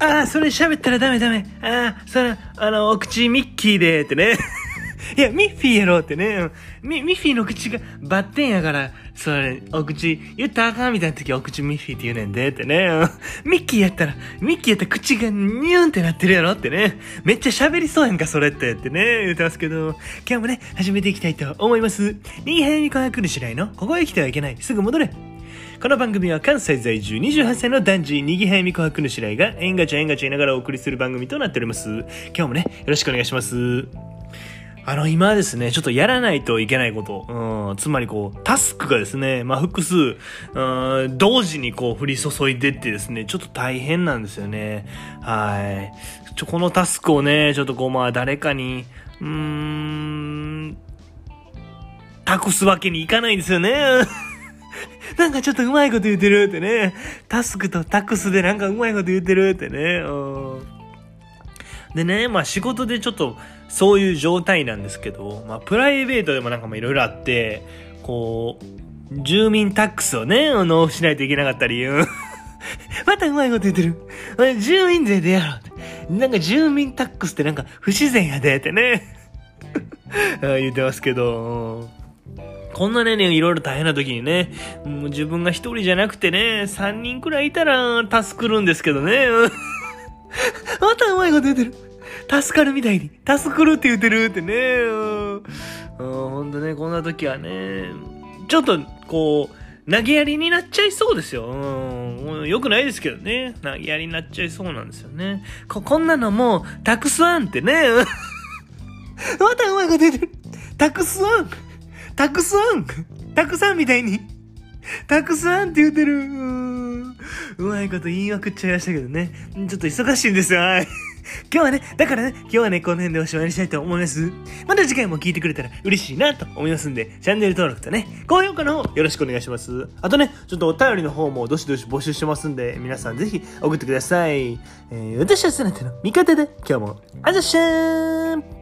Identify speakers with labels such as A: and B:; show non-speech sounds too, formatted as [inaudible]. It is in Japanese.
A: ああ、それ喋ったらダメダメ。ああ、それ、あの、お口ミッキーで、ってね。[laughs] いや、ミッフィーやろってね。ミミッフィーの口がバッテンやから、それ、お口、言ったらあかんみたいな時お口ミッフィーって言うねんで、ってね。ミッキーやったら、ミッキーやったら口がニューンってなってるやろってね。めっちゃ喋りそうやんか、それって、ってね、言ってますけど。今日もね、始めていきたいと思います。右辺に輝くるしないのここへ来てはいけない。すぐ戻れ。この番組は関西在住28歳の男児、にぎはやみこはくぬしらいが、えんがちゃえんがちゃいながらお送りする番組となっております。今日もね、よろしくお願いします。あの、今ですね、ちょっとやらないといけないこと、うん、つまりこう、タスクがですね、まあ、複数、うん、同時にこう、降り注いでってですね、ちょっと大変なんですよね。はい。ちょ、このタスクをね、ちょっとこう、まあ、誰かに、うーん、託すわけにいかないんですよね。なんかちょっとうまいこと言ってるってね。タスクとタックスでなんかうまいこと言ってるってね。でね、まあ仕事でちょっとそういう状態なんですけど、まあプライベートでもなんかもいろいろあって、こう、住民タックスをね、納付しないといけなかったり、う [laughs] んまたうまいこと言ってる。住民税でやろうって。なんか住民タックスってなんか不自然やでってね。[laughs] 言ってますけど、こんなね、いろいろ大変な時にね、もう自分が一人じゃなくてね、三人くらいいたら助かるんですけどね。[laughs] またうまいこと言ってる。助かるみたいに。助かるって言ってるってね。うん、ほんとね、こんな時はね、ちょっと、こう、投げやりになっちゃいそうですよ。うん。よくないですけどね。投げやりになっちゃいそうなんですよね。こ、こんなのも、たくさんってね。[laughs] またうまいこと言ってる。たくさんたくさんたくさんみたいに。たくさんって言ってる。ううまいこと言いまくっちゃいましたけどね。ちょっと忙しいんですよ。はい。今日はね、だからね、今日はね、この辺でおしまいにしたいと思います。また次回も聞いてくれたら嬉しいなと思いますんで、チャンネル登録とね、高評価の方よろしくお願いします。あとね、ちょっとお便りの方もどしどし募集してますんで、皆さんぜひ送ってください。えー、私はすなての味方で、今日も、あざっしゃーん